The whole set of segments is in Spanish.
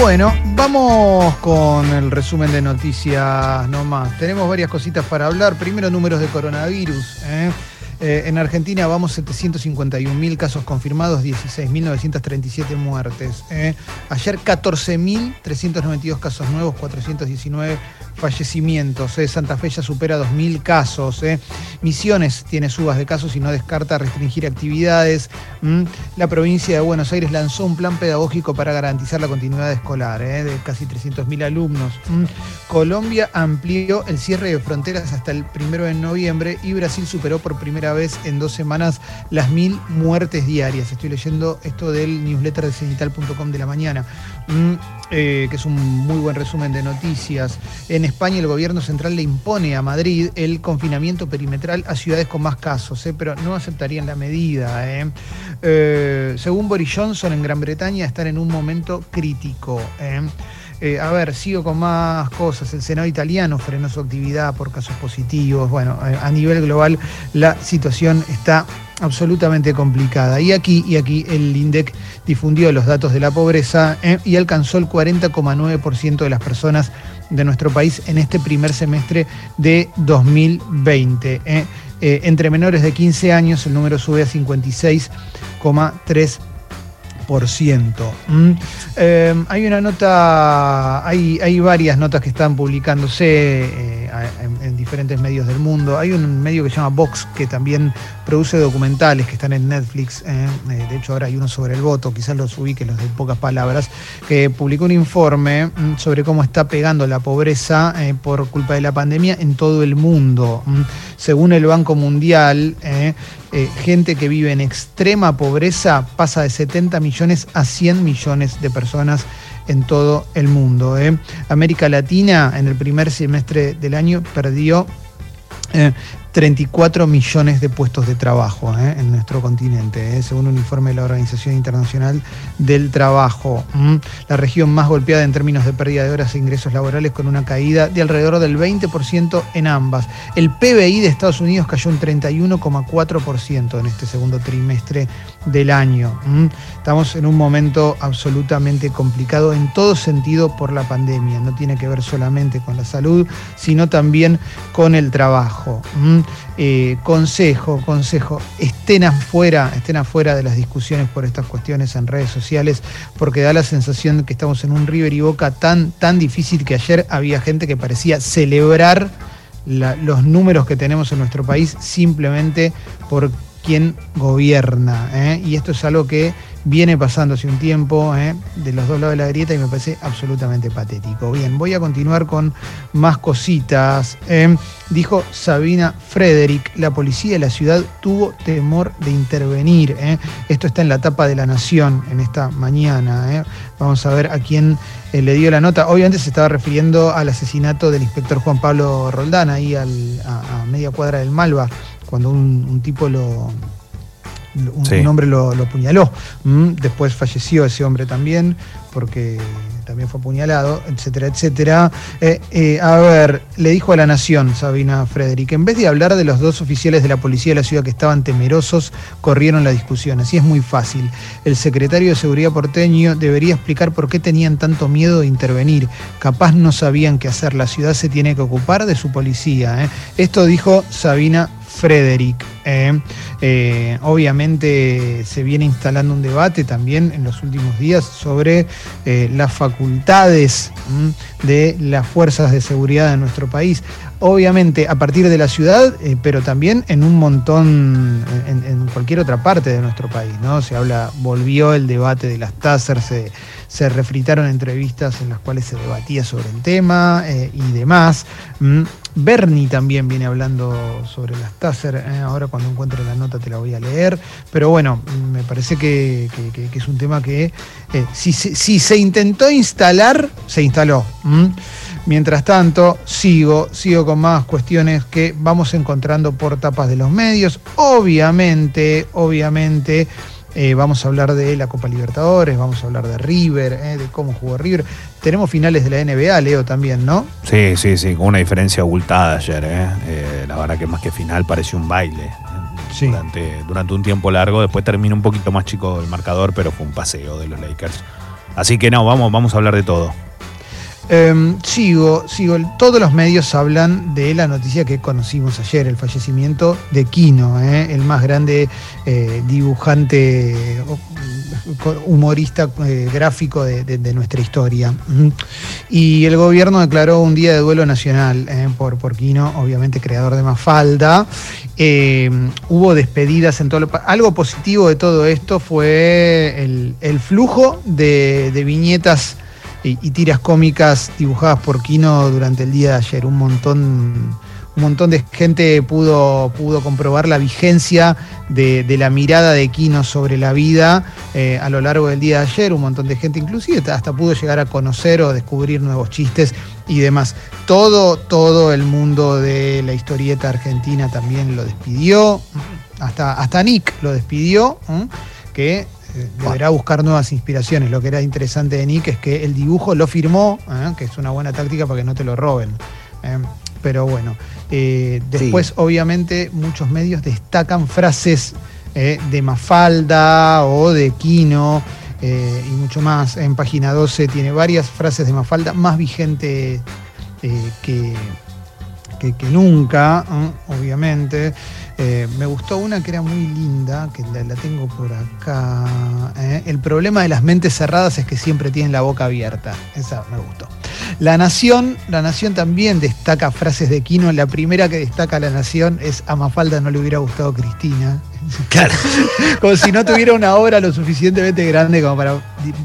Bueno, vamos con el resumen de noticias nomás. Tenemos varias cositas para hablar. Primero, números de coronavirus. ¿eh? Eh, en Argentina vamos 751.000 casos confirmados, 16.937 muertes. ¿eh? Ayer 14.392 casos nuevos, 419 fallecimientos. ¿eh? Santa Fe ya supera 2.000 casos. ¿eh? Misiones tiene subas de casos y no descarta restringir actividades. La provincia de Buenos Aires lanzó un plan pedagógico para garantizar la continuidad escolar de casi 300.000 alumnos. Colombia amplió el cierre de fronteras hasta el primero de noviembre y Brasil superó por primera vez en dos semanas las mil muertes diarias. Estoy leyendo esto del newsletter de cenital.com de la mañana, que es un muy buen resumen de noticias. En España el gobierno central le impone a Madrid el confinamiento perimetral a ciudades con más casos, ¿eh? pero no aceptarían la medida. ¿eh? Eh, según Boris Johnson, en Gran Bretaña están en un momento crítico. A ver, sigo con más cosas. El Senado italiano frenó su actividad por casos positivos. Bueno, a nivel global la situación está absolutamente complicada. Y aquí, y aquí el INDEC difundió los datos de la pobreza y alcanzó el 40,9% de las personas de nuestro país en este primer semestre de 2020. ¿eh? Eh, entre menores de 15 años el número sube a 56,3%. ¿Mm? Eh, hay una nota, hay, hay, varias notas que están publicándose en, diferentes medios del mundo. Hay un medio que se llama Vox que también produce documentales que están en Netflix. de hecho, ahora hay uno sobre el voto, quizás los ubique, los de pocas palabras, que publicó un informe mm, sobre cómo está pegando la pobreza por culpa de la pandemia en todo el mundo. Mm. Según el Banco Mundial, eh, gente que vive en extrema pobreza pasa de 70 millones a 100 millones de personas en todo el mundo. ¿eh? América Latina en el primer semestre del año perdió eh, 34 millones de puestos de trabajo ¿eh? en nuestro continente, ¿eh? según un informe de la Organización Internacional del Trabajo. La región más golpeada en términos de pérdida de horas e ingresos laborales con una caída de alrededor del 20% en ambas. El PBI de Estados Unidos cayó un 31,4% en este segundo trimestre del año. Estamos en un momento absolutamente complicado en todo sentido por la pandemia. No tiene que ver solamente con la salud, sino también con el trabajo. Eh, consejo, consejo, estén afuera, estén afuera de las discusiones por estas cuestiones en redes sociales, porque da la sensación de que estamos en un River y Boca tan, tan difícil que ayer había gente que parecía celebrar los números que tenemos en nuestro país simplemente por quien gobierna. ¿eh? Y esto es algo que viene pasando hace un tiempo ¿eh? de los dos lados de la grieta y me parece absolutamente patético. Bien, voy a continuar con más cositas. ¿eh? Dijo Sabina Frederick, la policía de la ciudad tuvo temor de intervenir. Esto está en la tapa de la Nación en esta mañana. Vamos a ver a quién le dio la nota. Obviamente se estaba refiriendo al asesinato del inspector Juan Pablo Roldán, ahí a, media cuadra del Malva, cuando un tipo lo un, hombre lo, apuñaló. Mm, después falleció ese hombre también, porque también fue apuñalado, etcétera, etcétera. Eh, eh, a ver, le dijo a la Nación Sabina Frederick, en vez de hablar de los dos oficiales de la policía de la ciudad que estaban temerosos, corrieron la discusión. Así es muy fácil. El secretario de Seguridad porteño debería explicar por qué tenían tanto miedo de intervenir. Capaz no sabían qué hacer. La ciudad se tiene que ocupar de su policía. ¿eh? Esto dijo Sabina Frederick. ¿eh? Eh, obviamente se viene instalando un debate también en los últimos días sobre eh, las facultades de las fuerzas de seguridad de nuestro país. Obviamente a partir de la ciudad, pero también en un montón, en, cualquier otra parte de nuestro país. ¿no? Se habla, volvió el debate de las TASER, se, se refritaron entrevistas en las cuales se debatía sobre el tema y demás. Bernie también viene hablando sobre las Taser. Eh, ahora cuando encuentre la nota te la voy a leer. Pero bueno, me parece que, es un tema que eh, si, se intentó instalar, se instaló. Mientras tanto, sigo, sigo con más cuestiones que vamos encontrando por tapas de los medios. Obviamente, obviamente eh, vamos a hablar de la Copa Libertadores, vamos a hablar de River, eh, de cómo jugó River. Tenemos finales de la NBA, Leo, también, ¿no? Sí, sí, sí, con una diferencia abultada ayer. ¿eh? la verdad que más que final pareció un baile. Durante, durante un tiempo largo, después terminó un poquito más chico el marcador, pero fue un paseo de los Lakers. Así que no, vamos, vamos a hablar de todo. Em, sigo, sigo. Todos los medios hablan de la noticia que conocimos ayer, el fallecimiento de Kino, ¿eh? el más grande eh, dibujante, humorista eh, gráfico de, nuestra historia. Y el gobierno declaró un día de duelo nacional por, por Quino, obviamente creador de Mafalda. hubo despedidas en todo Algo positivo de todo esto fue el, flujo de viñetas y, tiras cómicas dibujadas por Kino durante el día de ayer. Un montón, un montón de gente pudo, pudo comprobar la vigencia de, la mirada de Kino sobre la vida eh, a lo largo del día de ayer. Un montón de gente, inclusive hasta pudo llegar a conocer o descubrir nuevos chistes y demás. Todo, todo el mundo de la historieta argentina también lo despidió. Hasta, hasta Nick lo despidió, que deberá buscar nuevas inspiraciones. Lo que era interesante de Nick es que el dibujo lo firmó, ¿eh? que es una buena táctica para que no te lo roben. ¿eh? pero bueno, eh, después obviamente muchos medios destacan frases de Mafalda o de Kino y mucho más. En página 12 tiene varias frases de Mafalda más vigentes que, que, nunca, obviamente. Eh, me gustó una que era muy linda, que la, tengo por acá. ¿eh? El problema de las mentes cerradas es que siempre tienen la boca abierta. Esa me gustó. La Nación, la Nación también destaca frases de Quino. La primera que destaca La Nación es a Mafalda no le hubiera gustado Cristina. Claro. como si no tuviera una obra lo suficientemente grande como para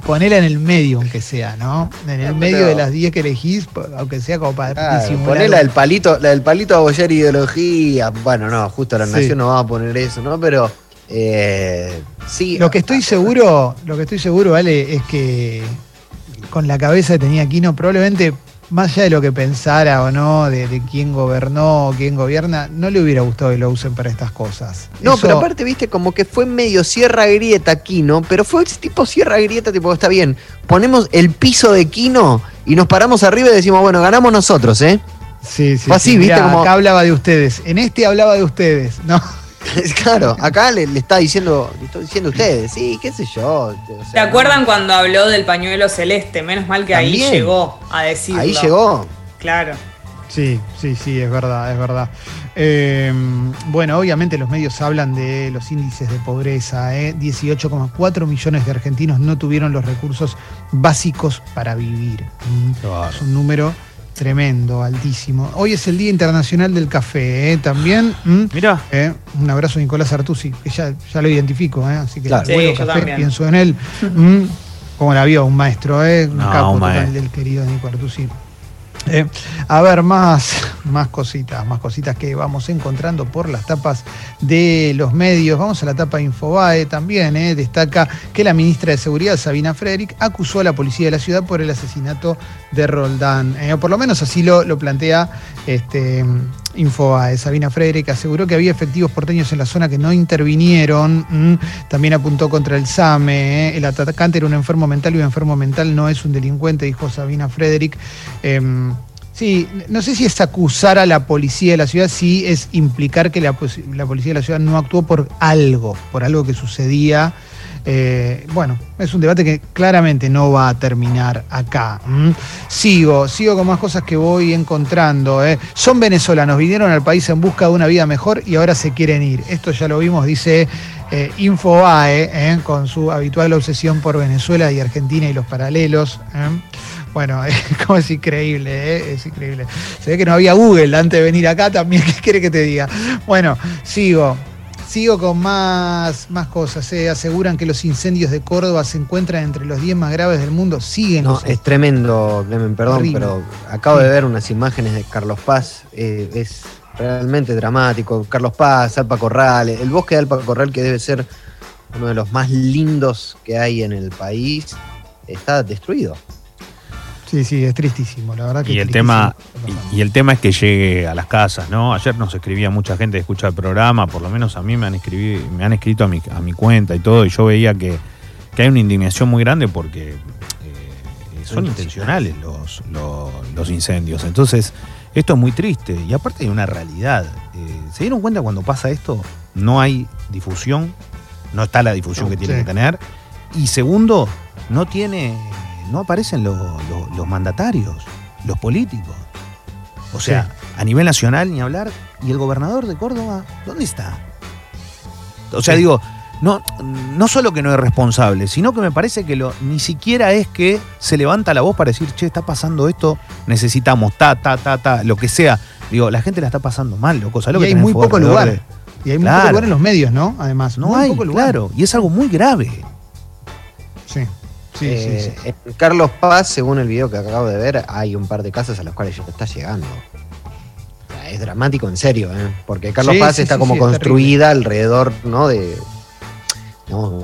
ponerla en el medio, aunque sea, ¿no? En el medio de las 10 que elegís, aunque sea como para claro, Poner del palito, la del palito a abollar ideología. Bueno, no, justo la nación no va a poner eso, ¿no? Pero eh, sí. Lo que estoy seguro, lo que estoy seguro, vale, es que con la cabeza que tenía Aquino, probablemente más allá de lo que pensara o no, de, quién gobernó o quién gobierna, no le hubiera gustado que lo usen para estas cosas. No, pero aparte, viste, como que fue medio Sierra Grieta Quino, pero fue tipo Sierra Grieta, tipo, está bien, ponemos el piso de Quino y nos paramos arriba y decimos, bueno, ganamos nosotros, ¿eh? Sí, sí. Fue así, viste, como... Acá hablaba de ustedes, en este hablaba de ustedes, ¿no? claro, acá le, está diciendo, le estoy diciendo a ustedes, sí, qué sé yo. ¿Se acuerdan cuando habló del pañuelo celeste? Menos mal que ahí llegó a decirlo. Ahí llegó. Claro. Sí, sí, sí, es verdad, es verdad. Em, bueno, obviamente los medios hablan de los índices de pobreza. ¿eh? 18,4 millones de argentinos no tuvieron los recursos básicos para vivir. Es un número Tremendo, altísimo. Hoy es el Día Internacional del Café, ¿eh? también. Mira. ¿eh? un abrazo a Nicolás Artusi, que ya, ya lo identifico, ¿eh? así que claro. sí, café, pienso en él. Como la vio un maestro, ¿eh? un capo total del querido Nico Artusi. Eh, a ver, más, más cositas, más cositas que vamos encontrando por las tapas de los medios. Vamos a la tapa Infobae también. Eh, destaca que la ministra de Seguridad, Sabina Frederick, acusó a la policía de la ciudad por el asesinato de Roldán. Eh, por lo menos así lo, lo plantea este, Infobae. Sabina Frederick aseguró que había efectivos porteños en la zona que no intervinieron. También apuntó contra el SAME. El atacante era un enfermo mental y un enfermo mental no es un delincuente, dijo Sabina Frederick. Em, Sí, no sé si es acusar a la policía de la ciudad, sí es implicar que la, policía de la ciudad no actuó por algo, por algo que sucedía. Eh, bueno, es un debate que claramente no va a terminar acá. Sigo, sigo con más cosas que voy encontrando. ¿eh? Son venezolanos, vinieron al país en busca de una vida mejor y ahora se quieren ir. Esto ya lo vimos, dice eh, Infobae, ¿eh? con su habitual obsesión por Venezuela y Argentina y los paralelos. Bueno, como es increíble, es increíble. Se ve que no había Google antes de venir acá también, ¿qué quiere que te diga? Bueno, sigo. Sigo con más, más cosas. ¿eh? Aseguran que los incendios de Córdoba se encuentran entre los 10 más graves del mundo. Siguen. No, es tremendo, Clemen, perdón, pero acabo de ver unas imágenes de Carlos Paz. Eh, es realmente dramático. Carlos Paz, Alpa Corral, el bosque de Alpa Corral, que debe ser uno de los más lindos que hay en el país, está destruido. Sí, sí, es tristísimo, la verdad que y el tema y, el tema es que llegue a las casas, ¿no? Ayer nos escribía mucha gente que escucha el programa, por lo menos a mí me han escribido, me han escrito a mi, a mi cuenta y todo, y yo veía que, hay una indignación muy grande porque eh, son intencionales los, los, incendios. Entonces, esto es muy triste. Y aparte hay una realidad. Eh, ¿Se dieron cuenta cuando pasa esto? No hay difusión, no está la difusión que tiene que tener. Y segundo, no tiene, no aparecen los, mandatarios, los políticos. O sea, a nivel nacional ni hablar. ¿Y el gobernador de Córdoba? ¿Dónde está? O sea, digo, no, no solo que no es responsable, sino que me parece que lo, ni siquiera es que se levanta la voz para decir, che, está pasando esto, necesitamos ta, ta, ta, ta, lo que sea. Digo, la gente la está pasando mal, loco. y hay muy poco lugar. Y hay muy poco lugar en los medios, ¿no? Además, no hay, poco lugar. claro. Y es algo muy grave. Sí. Sí, sí, eh, Carlos Paz, según el video que acabo de ver, hay un par de casas a las cuales ya está llegando. es dramático en serio, ¿eh? porque Carlos Paz está como construida alrededor, ¿no? De,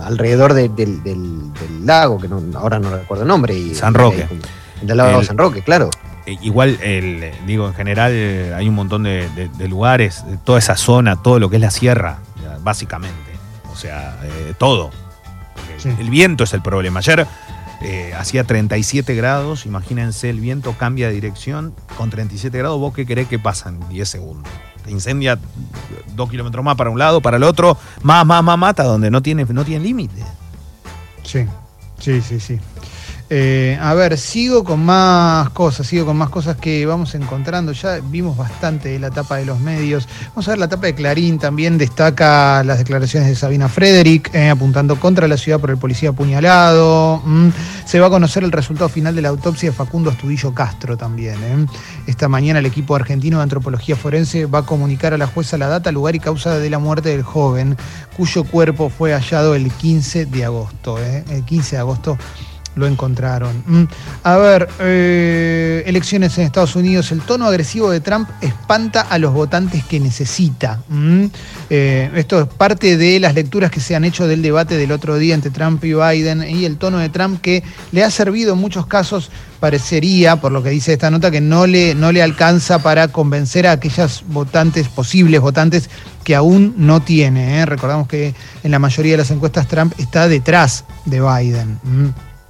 alrededor del, lago, que ahora no recuerdo el nombre. Y, San Roque. del lago de San Roque, claro. Eh, igual, el, digo, en general hay un montón de, lugares, toda esa zona, todo lo que es la sierra, básicamente. O sea, todo. El viento es el problema. Ayer eh, hacía 37 grados, imagínense, el viento cambia de dirección. Con 37 grados, ¿vos qué querés que pasa en 10 segundos? Te incendia dos kilómetros más para un lado, para el otro, más, más, más, mata, donde no tiene, no tiene límite. Sí, sí, sí, sí. Eh, a ver, sigo con más cosas, sigo con más cosas que vamos encontrando. Ya vimos bastante de la etapa de los medios. Vamos a ver la etapa de Clarín, también destaca las declaraciones de Sabina Frederick, eh, apuntando contra la ciudad por el policía apuñalado. Mm. Se va a conocer el resultado final de la autopsia de Facundo Astudillo Castro también. Eh. Esta mañana el equipo argentino de antropología forense va a comunicar a la jueza la data, lugar y causa de la muerte del joven, cuyo cuerpo fue hallado el 15 de agosto. El 15 de agosto lo encontraron. Mm. A ver, eh, elecciones en Estados Unidos, el tono agresivo de Trump espanta a los votantes que necesita. Mm. Eh, esto es parte de las lecturas que se han hecho del debate del otro día entre Trump y Biden y el tono de Trump que le ha servido en muchos casos, parecería, por lo que dice esta nota, que no le, no le alcanza para convencer a aquellas votantes, posibles votantes, que aún no tiene. ¿eh? Recordamos que en la mayoría de las encuestas Trump está detrás de Biden. Mm.